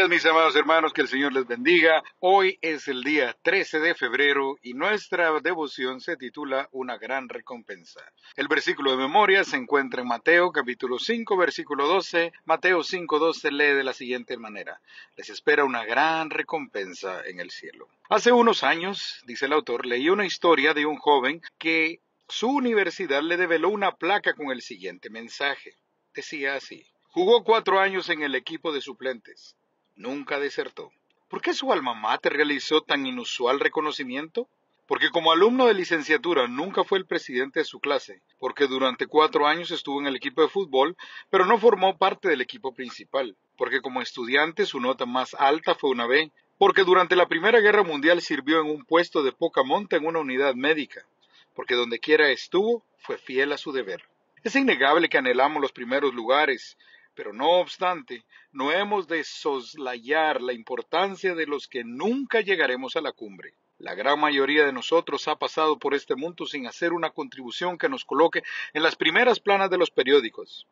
días, mis amados hermanos, que el Señor les bendiga. Hoy es el día 13 de febrero y nuestra devoción se titula Una gran recompensa. El versículo de memoria se encuentra en Mateo capítulo 5, versículo 12. Mateo 5, 12 lee de la siguiente manera. Les espera una gran recompensa en el cielo. Hace unos años, dice el autor, leí una historia de un joven que su universidad le develó una placa con el siguiente mensaje. Decía así. Jugó cuatro años en el equipo de suplentes nunca desertó. ¿Por qué su alma mater realizó tan inusual reconocimiento? Porque como alumno de licenciatura nunca fue el presidente de su clase, porque durante cuatro años estuvo en el equipo de fútbol, pero no formó parte del equipo principal, porque como estudiante su nota más alta fue una B, porque durante la Primera Guerra Mundial sirvió en un puesto de poca monta en una unidad médica, porque donde quiera estuvo fue fiel a su deber. Es innegable que anhelamos los primeros lugares, pero no obstante, no hemos de soslayar la importancia de los que nunca llegaremos a la cumbre. La gran mayoría de nosotros ha pasado por este mundo sin hacer una contribución que nos coloque en las primeras planas de los periódicos.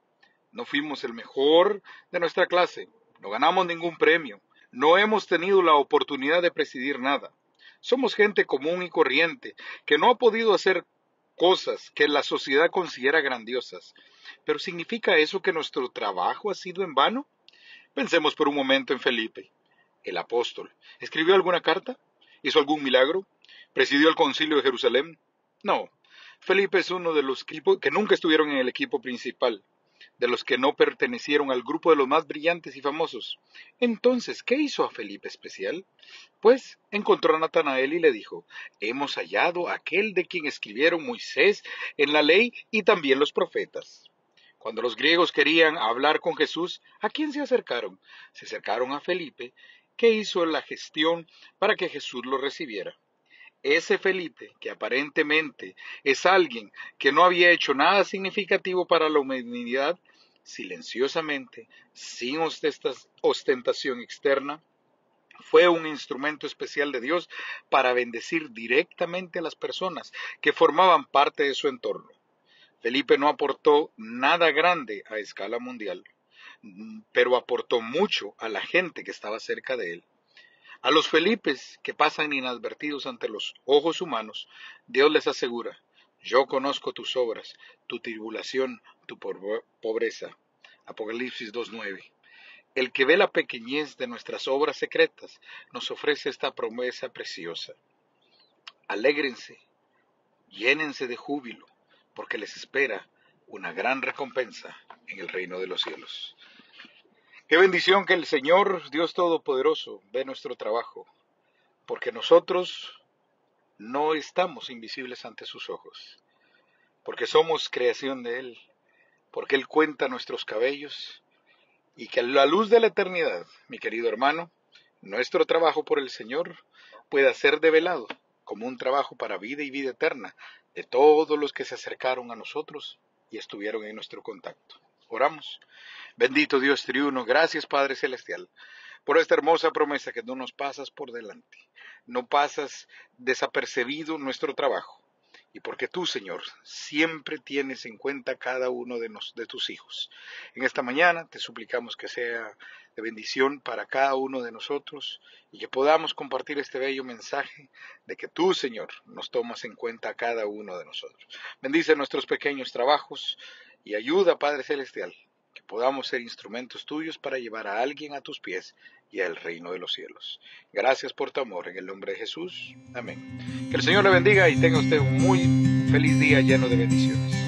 No fuimos el mejor de nuestra clase, no ganamos ningún premio, no hemos tenido la oportunidad de presidir nada. Somos gente común y corriente que no ha podido hacer cosas que la sociedad considera grandiosas. Pero ¿significa eso que nuestro trabajo ha sido en vano? Pensemos por un momento en Felipe, el apóstol. ¿Escribió alguna carta? ¿Hizo algún milagro? ¿Presidió el concilio de Jerusalén? No. Felipe es uno de los que nunca estuvieron en el equipo principal de los que no pertenecieron al grupo de los más brillantes y famosos. Entonces, ¿qué hizo a Felipe especial? Pues encontró a Natanael y le dijo, hemos hallado aquel de quien escribieron Moisés en la ley y también los profetas. Cuando los griegos querían hablar con Jesús, ¿a quién se acercaron? Se acercaron a Felipe, que hizo la gestión para que Jesús lo recibiera. Ese Felipe, que aparentemente es alguien que no había hecho nada significativo para la humanidad, silenciosamente, sin ostentación externa, fue un instrumento especial de Dios para bendecir directamente a las personas que formaban parte de su entorno. Felipe no aportó nada grande a escala mundial, pero aportó mucho a la gente que estaba cerca de él. A los Felipes que pasan inadvertidos ante los ojos humanos, Dios les asegura, yo conozco tus obras, tu tribulación, tu pobreza. Apocalipsis 2.9. El que ve la pequeñez de nuestras obras secretas nos ofrece esta promesa preciosa. Alégrense, llénense de júbilo, porque les espera una gran recompensa en el reino de los cielos. Qué bendición que el Señor, Dios Todopoderoso, ve nuestro trabajo, porque nosotros no estamos invisibles ante sus ojos, porque somos creación de Él, porque Él cuenta nuestros cabellos, y que a la luz de la eternidad, mi querido hermano, nuestro trabajo por el Señor pueda ser develado como un trabajo para vida y vida eterna de todos los que se acercaron a nosotros y estuvieron en nuestro contacto. Oramos. Bendito Dios triuno, gracias Padre Celestial por esta hermosa promesa que no nos pasas por delante, no pasas desapercibido nuestro trabajo y porque tú, Señor, siempre tienes en cuenta cada uno de, de tus hijos. En esta mañana te suplicamos que sea de bendición para cada uno de nosotros y que podamos compartir este bello mensaje de que tú, Señor, nos tomas en cuenta cada uno de nosotros. Bendice nuestros pequeños trabajos y ayuda, Padre Celestial, que podamos ser instrumentos tuyos para llevar a alguien a tus pies y al reino de los cielos. Gracias por tu amor, en el nombre de Jesús. Amén. Que el Señor le bendiga y tenga usted un muy feliz día lleno de bendiciones.